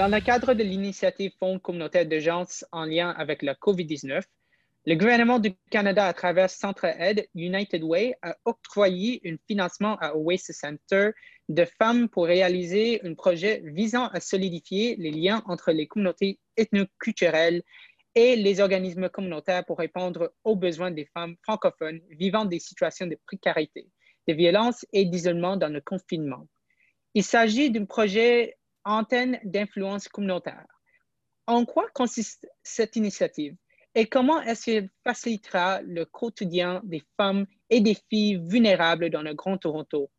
Dans le cadre de l'initiative Fonds communautaire d'urgence en lien avec la COVID-19, le gouvernement du Canada, à travers Centre Aide United Way, a octroyé un financement à Oasis Center de femmes pour réaliser un projet visant à solidifier les liens entre les communautés ethnoculturelles et les organismes communautaires pour répondre aux besoins des femmes francophones vivant des situations de précarité, de violence et d'isolement dans le confinement. Il s'agit d'un projet antenne d'influence communautaire. En quoi consiste cette initiative et comment est-ce qu'elle facilitera le quotidien des femmes et des filles vulnérables dans le Grand Toronto?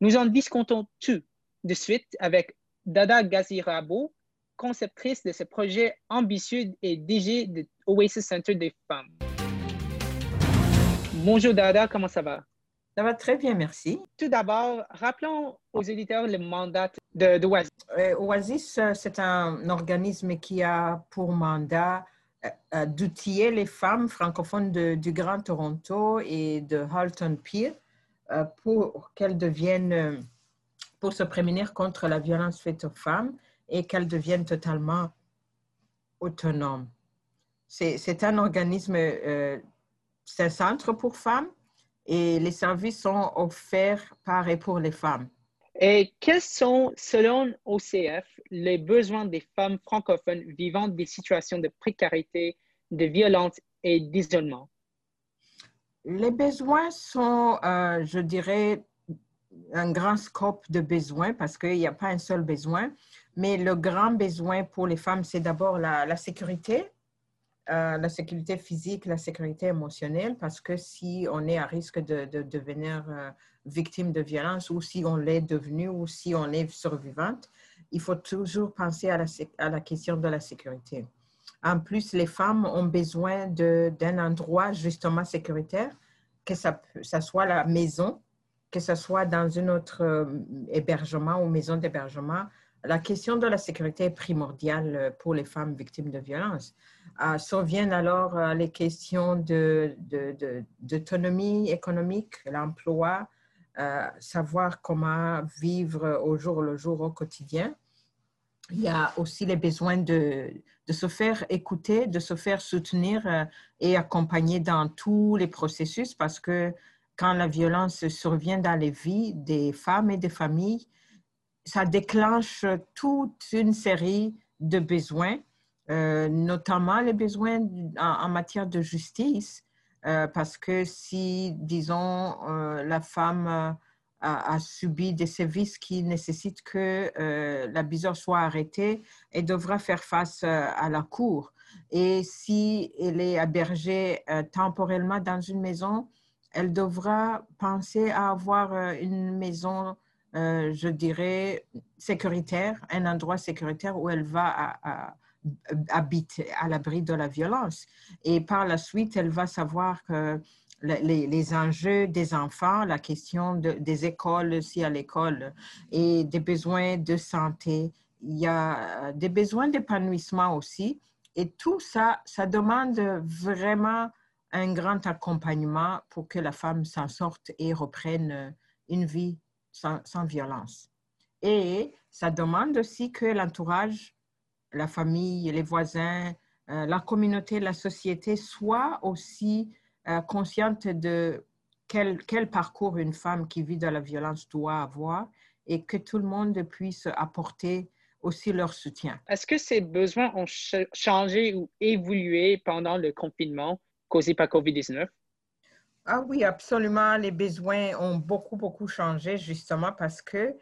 Nous en discutons tout de suite avec Dada Gazirabo, conceptrice de ce projet ambitieux et DG de Oasis Center des femmes. Bonjour Dada, comment ça va? Ça va très bien, merci. Tout d'abord, rappelons aux éditeurs le mandat de, Oasis. Euh, Oasis, euh, c'est un organisme qui a pour mandat euh, d'outiller les femmes francophones du Grand Toronto et de Halton Pier pour qu'elles deviennent, pour se prémunir contre la violence faite aux femmes et qu'elles deviennent totalement autonomes. C'est un organisme, c'est un centre pour femmes et les services sont offerts par et pour les femmes. Et quels sont, selon OCF, les besoins des femmes francophones vivant des situations de précarité, de violence et d'isolement? Les besoins sont, euh, je dirais, un grand scope de besoins parce qu'il n'y a pas un seul besoin, mais le grand besoin pour les femmes, c'est d'abord la, la sécurité, euh, la sécurité physique, la sécurité émotionnelle, parce que si on est à risque de, devenir euh, victime de violence ou si on l'est devenu ou si on est survivante, il faut toujours penser à la, à la question de la sécurité. En plus, les femmes ont besoin d'un endroit justement sécuritaire, que ça, ça, soit la maison, que ce soit dans un autre euh, hébergement ou maison d'hébergement. La question de la sécurité est primordiale pour les femmes victimes de violence. Euh, Surviennent alors euh, les questions d'autonomie de, économique, l'emploi, euh, savoir comment vivre au jour le jour, au quotidien. Il y a aussi les besoins de, de se faire écouter, de se faire soutenir et accompagner dans tous les processus parce que quand la violence survient dans les vies des femmes et des familles, ça déclenche toute une série de besoins euh, notamment les besoins en, matière de justice, euh, parce que si, disons, euh, la femme a, subi des sévices qui nécessitent que l'abuseur soit arrêté, elle devra faire face à la cour. Et si elle est hébergée temporairement dans une maison, elle devra penser à avoir une maison je dirais, sécuritaire, un endroit sécuritaire où elle va habite à l'abri de la violence. Et par la suite, elle va savoir que les, enjeux des enfants, la question des écoles, aussi à l'école, et des besoins de santé. Il y a des besoins d'épanouissement aussi. Et tout ça, ça demande vraiment un grand accompagnement pour que la femme s'en sorte et reprenne une vie sans, sans violence. Et ça demande aussi que l'entourage la famille, les voisins, euh, la communauté, la société soient aussi euh, conscientes de quel, quel, parcours une femme qui vit de la violence doit avoir et que tout le monde puisse apporter aussi leur soutien. Est-ce que ces besoins ont changé ou évolué pendant le confinement causé par COVID-19? Ah oui, absolument. Les besoins ont beaucoup, beaucoup changé justement parce que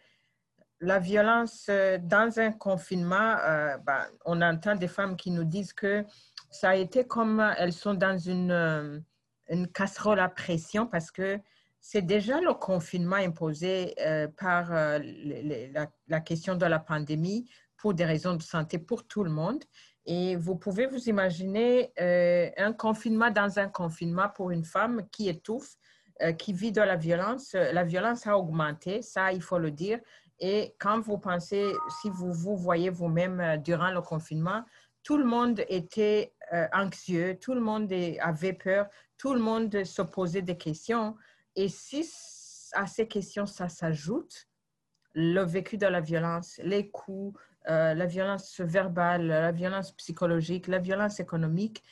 la violence euh, dans un confinement, euh, ben, on entend des femmes qui nous disent que ça a été comme elles sont dans une, euh, casserole à pression parce que c'est déjà le confinement imposé par la, question de la pandémie pour des raisons de santé pour tout le monde. Et vous pouvez vous imaginer euh, un confinement dans un confinement pour une femme qui étouffe, euh, qui vit de la violence. La violence a augmenté, ça, il faut le dire. Et quand vous pensez, si vous vous voyez vous-même euh, durant le confinement, tout le monde était anxieux, tout le monde avait peur, tout le monde se posait des questions. Et si à ces questions, ça s'ajoute, le vécu de la violence, les coups, euh, la violence verbale, la violence psychologique, la violence économique,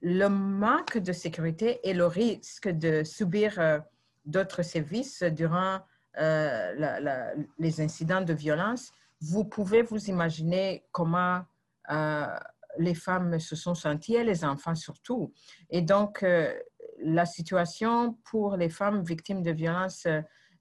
le manque de sécurité et le risque de subir euh, d'autres sévices durant euh, les incidents de violence, vous pouvez vous imaginer comment les femmes se sont senties et les enfants surtout. Et donc, la situation pour les femmes victimes de violence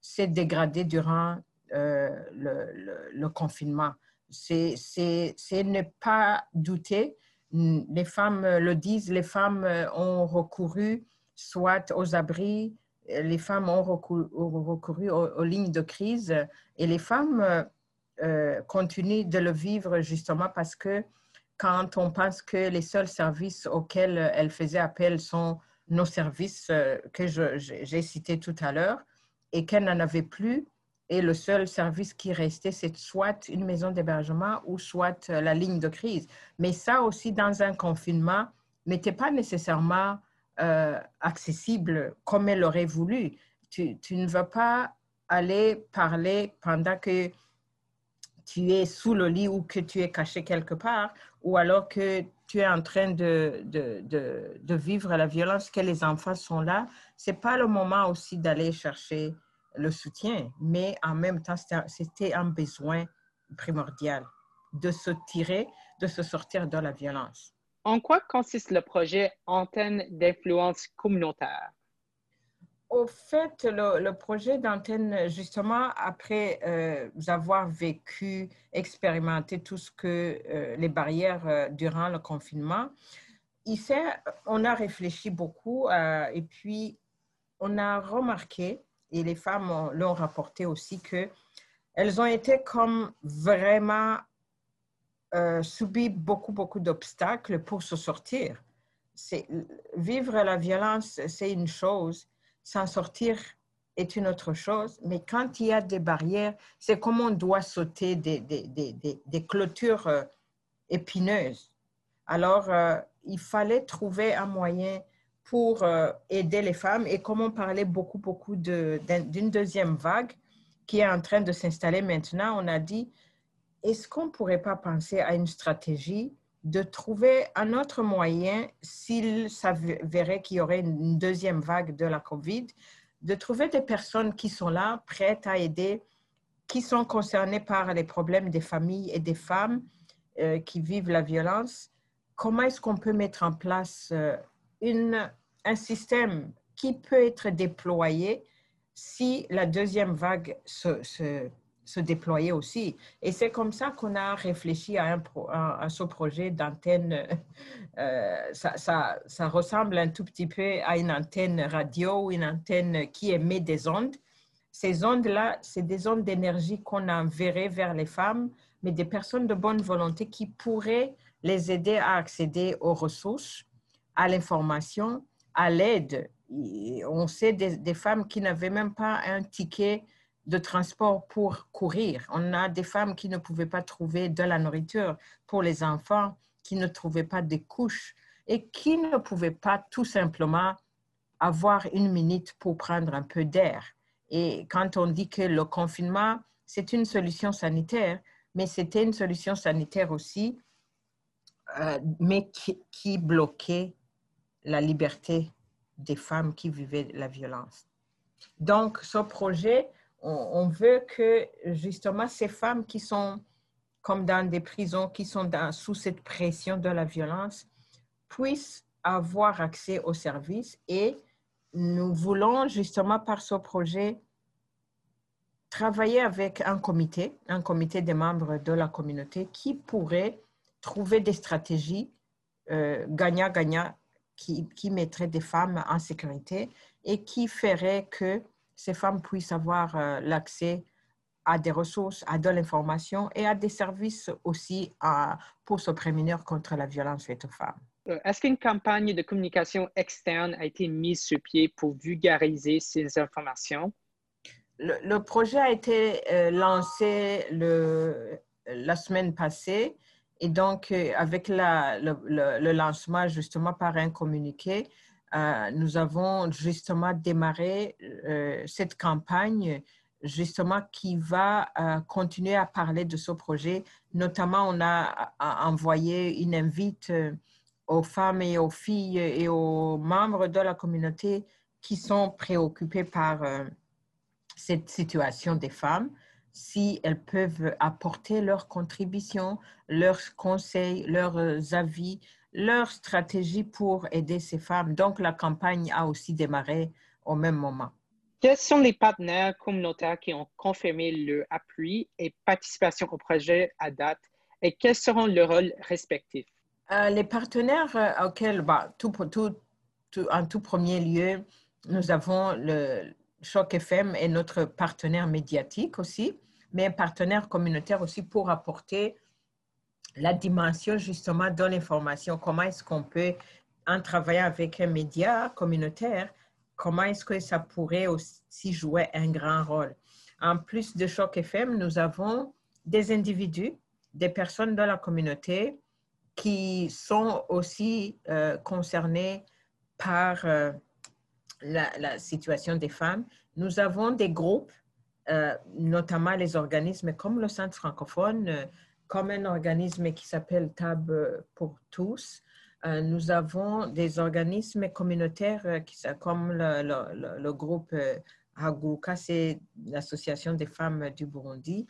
s'est dégradée durant le, confinement c'est ne pas douter. Les femmes le disent, les femmes ont recouru soit aux abris, les femmes ont recouru, aux, lignes de crise et les femmes euh, continuent de le vivre justement parce que quand on pense que les seuls services auxquels elles faisaient appel sont nos services euh, que j'ai cités tout à l'heure et qu'elles n'en avaient plus, et le seul service qui restait, c'est soit une maison d'hébergement ou soit la ligne de crise. Mais ça aussi, dans un confinement, n'était pas nécessairement euh, accessible comme elle aurait voulu. Tu, ne veux pas aller parler pendant que tu es sous le lit ou que tu es caché quelque part, ou alors que tu es en train de, de, de, de vivre la violence, que les enfants sont là. Ce n'est pas le moment aussi d'aller chercher le soutien, mais en même temps, c'était un besoin primordial de se tirer, de se sortir de la violence. En quoi consiste le projet Antenne d'influence communautaire? Au fait, le, projet d'antenne, justement, après euh, avoir vécu, expérimenté tout ce que euh, les barrières euh, durant le confinement, il on a réfléchi beaucoup et puis on a remarqué et les femmes l'ont rapporté aussi, que elles ont été comme vraiment euh, subi beaucoup, beaucoup d'obstacles pour se sortir. Vivre la violence, c'est une chose, s'en sortir est une autre chose, mais quand il y a des barrières, c'est comme on doit sauter des, des, des, des clôtures euh, épineuses. Alors, euh, il fallait trouver un moyen pour aider les femmes. Et comme on parlait beaucoup, beaucoup d'une deuxième vague qui est en train de s'installer maintenant, on a dit, est-ce qu'on ne pourrait pas penser à une stratégie de trouver un autre moyen, s'il s'avérait qu'il y aurait une deuxième vague de la COVID, de trouver des personnes qui sont là, prêtes à aider, qui sont concernées par les problèmes des familles et des femmes euh, qui vivent la violence? Comment est-ce qu'on peut mettre en place euh, un système qui peut être déployé si la deuxième vague se, se, se déployait aussi. Et c'est comme ça qu'on a réfléchi à, un à, ce projet d'antenne. Euh, ça, ça, ressemble un tout petit peu à une antenne radio, une antenne qui émet des ondes. Ces ondes-là, c'est des ondes d'énergie qu'on enverrait vers les femmes, mais des personnes de bonne volonté qui pourraient les aider à accéder aux ressources à l'information, à l'aide. On sait des, femmes qui n'avaient même pas un ticket de transport pour courir. On a des femmes qui ne pouvaient pas trouver de la nourriture pour les enfants, qui ne trouvaient pas des couches et qui ne pouvaient pas tout simplement avoir une minute pour prendre un peu d'air. Et quand on dit que le confinement, c'est une solution sanitaire, mais c'était une solution sanitaire aussi, euh, mais qui, qui bloquait la liberté des femmes qui vivaient la violence. Donc, ce projet, on, veut que justement ces femmes qui sont comme dans des prisons, qui sont sous cette pression de la violence, puissent avoir accès aux services et nous voulons justement par ce projet travailler avec un comité, un comité des membres de la communauté qui pourrait trouver des stratégies euh, gagnant-gagnant qui, mettrait des femmes en sécurité et qui ferait que ces femmes puissent avoir euh, l'accès à des ressources, à de l'information et à des services aussi pour se prémunir contre la violence faite aux femmes. Euh, est-ce qu'une campagne de communication externe a été mise sur pied pour vulgariser ces informations? Le, projet a été euh, lancé le, la semaine passée et donc euh, avec la, le, lancement justement par un communiqué, nous avons justement démarré cette campagne justement qui va continuer à parler de ce projet. Notamment, on a envoyé une invite aux femmes et aux filles et aux membres de la communauté qui sont préoccupés par euh, cette situation des femmes, si elles peuvent apporter leurs contributions, leurs conseils, leurs avis, leurs stratégies pour aider ces femmes. Donc, la campagne a aussi démarré au même moment. Quels sont les partenaires communautaires qui ont confirmé leur appui et participation au projet à date et quels seront leurs rôles respectifs? Euh, les partenaires euh, auxquels, bah, tout, tout, en tout premier lieu, nous avons le Choc FM et notre partenaire médiatique aussi, mais un partenaire communautaire aussi pour apporter la dimension justement de l'information. Comment est-ce qu'on peut, en travaillant avec un média communautaire, comment est-ce que ça pourrait aussi jouer un grand rôle? En plus de Choc FM, nous avons des individus, des personnes de la communauté qui sont aussi euh, concernés par euh, la, situation des femmes. Nous avons des groupes, euh, notamment les organismes comme le Centre francophone, comme un organisme qui s'appelle TAB pour tous. nous avons des organismes communautaires qui, comme le, groupe Haguka, c'est l'association des femmes du Burundi.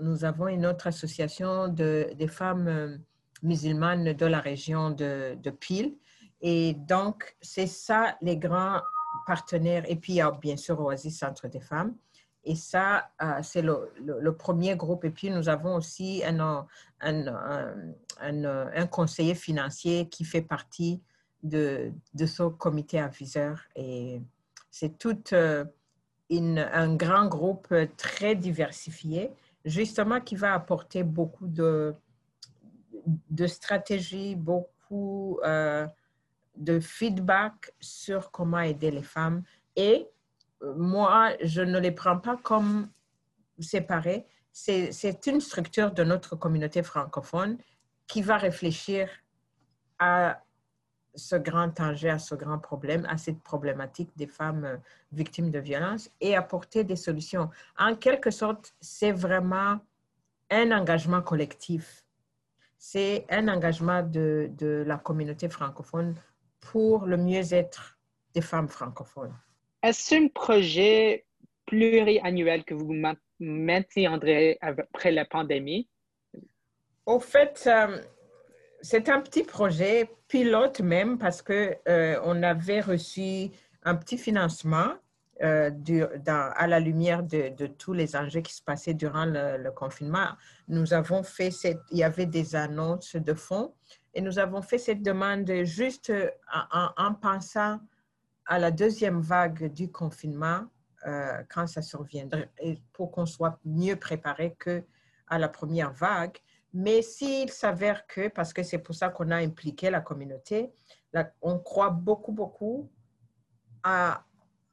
Nous avons une autre association de, des femmes musulmane de la région de, de Pile. Et donc, c'est ça les grands partenaires. Et puis, il y a bien sûr Oasis Centre des femmes. Et ça, euh, c'est le, premier groupe. Et puis, nous avons aussi un, un, un, conseiller financier qui fait partie de, de ce comité aviseur. Et c'est tout euh, un grand groupe très diversifié, justement, qui va apporter beaucoup de, de stratégies, beaucoup euh, de feedback sur comment aider les femmes. Et moi, je ne les prends pas comme séparés. C'est une structure de notre communauté francophone qui va réfléchir à ce grand enjeu, à ce grand problème, à cette problématique des femmes euh, victimes de violences et apporter des solutions. En quelque sorte, c'est vraiment un engagement collectif c'est un engagement de, de, la communauté francophone pour le mieux-être des femmes francophones. Est-ce un projet pluriannuel que vous maintiendrez après la pandémie? Au fait, euh, c'est un petit projet pilote même parce que euh, on avait reçu un petit financement euh, à la lumière de, tous les enjeux qui se passaient durant le, confinement, nous avons fait cette, il y avait des annonces de fonds et nous avons fait cette demande juste en, pensant à la deuxième vague du confinement euh, quand ça surviendrait, pour qu'on soit mieux préparé que à la première vague. Mais s'il s'avère que, parce que c'est pour ça qu'on a impliqué la communauté, on croit beaucoup, beaucoup à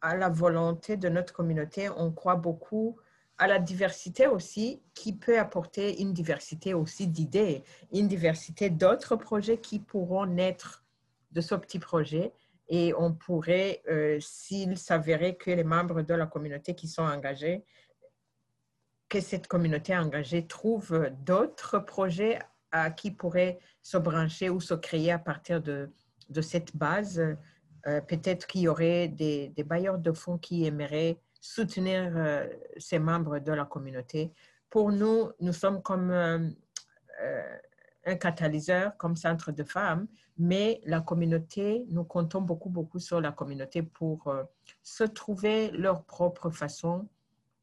la volonté de notre communauté. On croit beaucoup à la diversité aussi, qui peut apporter une diversité aussi d'idées, une diversité d'autres projets qui pourront naître de ce petit projet. Et on pourrait, euh, s'il s'avérait que les membres de la communauté qui sont engagés, que cette communauté engagée trouve d'autres projets à qui pourraient se brancher ou se créer à partir de, de cette base euh, peut-être qu'il y aurait des, bailleurs de fonds qui aimeraient soutenir euh, ces membres de la communauté. Pour nous, nous sommes comme un catalyseur, comme centre de femmes, mais la communauté, nous comptons beaucoup, beaucoup sur la communauté pour se trouver leur propre façon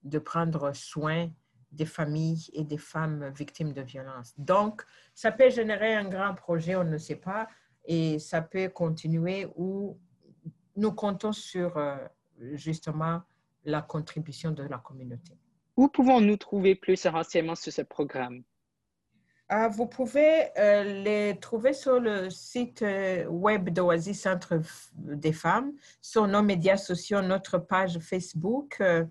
de prendre soin des familles et des femmes victimes de violences. Donc, ça peut générer un grand projet, on ne sait pas, et ça peut continuer ou nous comptons sur euh, justement la contribution de la communauté. Où pouvons-nous trouver plus renseignements sur ce programme? Ah, vous pouvez euh, les trouver sur le site euh, web d'Oasis Centre des femmes, sur nos médias sociaux, notre page Facebook euh,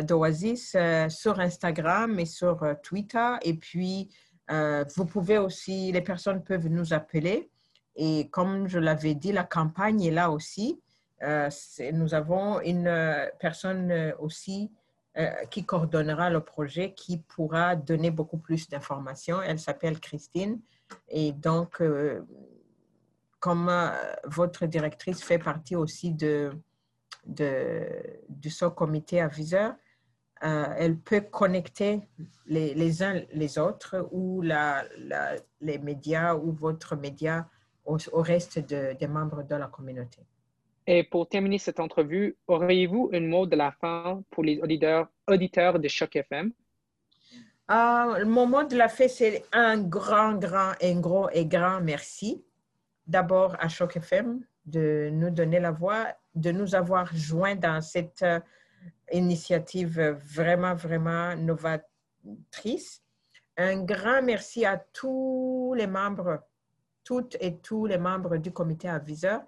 d'Oasis, sur Instagram et sur Twitter. Et puis, vous pouvez aussi, les personnes peuvent nous appeler. Et comme je l'avais dit, la campagne est là aussi. nous avons une personne aussi qui coordonnera le projet, qui pourra donner beaucoup plus d'informations. Elle s'appelle Christine. Et donc, euh, comme euh, votre directrice fait partie aussi de, de, du sous-comité aviseur, elle peut connecter les, uns les autres ou la, les médias ou votre média au reste des membres de la communauté. Et pour terminer cette entrevue, auriez-vous un mot de la fin pour les auditeurs, de Choc FM? Euh, mon mot de la fin, c'est un grand, grand, un gros et grand merci. D'abord à Choc FM de nous donner la voix, de nous avoir joints dans cette euh, initiative vraiment, vraiment novatrice. Un grand merci à tous les membres, toutes et tous les membres du comité aviseur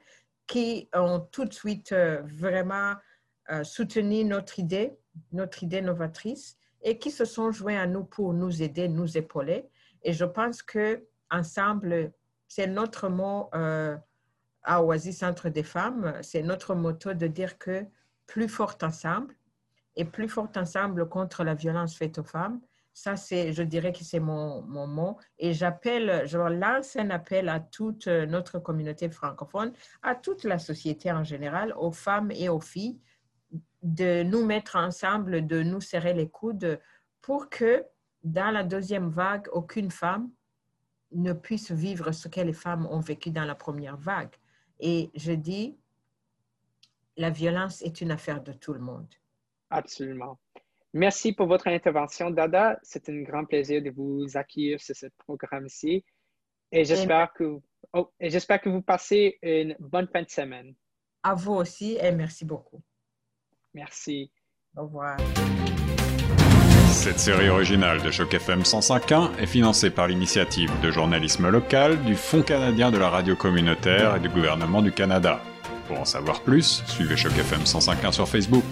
qui ont tout de suite euh, vraiment euh, soutenu notre idée, notre idée novatrice, et qui se sont joints à nous pour nous aider, nous épauler. Et je pense que ensemble, c'est notre mot euh, à Oasis Centre des femmes, c'est notre motto de dire que plus fort ensemble et plus fort ensemble contre la violence faite aux femmes, ça, c'est, je dirais que c'est mon, mon, mot. Et j'appelle, je lance un appel à toute notre communauté francophone, à toute la société en général, aux femmes et aux filles, de nous mettre ensemble, de nous serrer les coudes pour que dans la deuxième vague, aucune femme ne puisse vivre ce que les femmes ont vécu dans la première vague. Et je dis, la violence est une affaire de tout le monde. Absolument. Merci pour votre intervention, Dada. C'est un grand plaisir de vous accueillir sur ce programme-ci. Et j'espère que, oh, j'espère que vous passez une bonne fin de semaine. À vous aussi et merci beaucoup. Merci. Au revoir. Cette série originale de Choc FM 105.1 est financée par l'initiative de journalisme local du Fonds canadien de la radio communautaire et du gouvernement du Canada. Pour en savoir plus, suivez Choc FM 105.1 sur Facebook.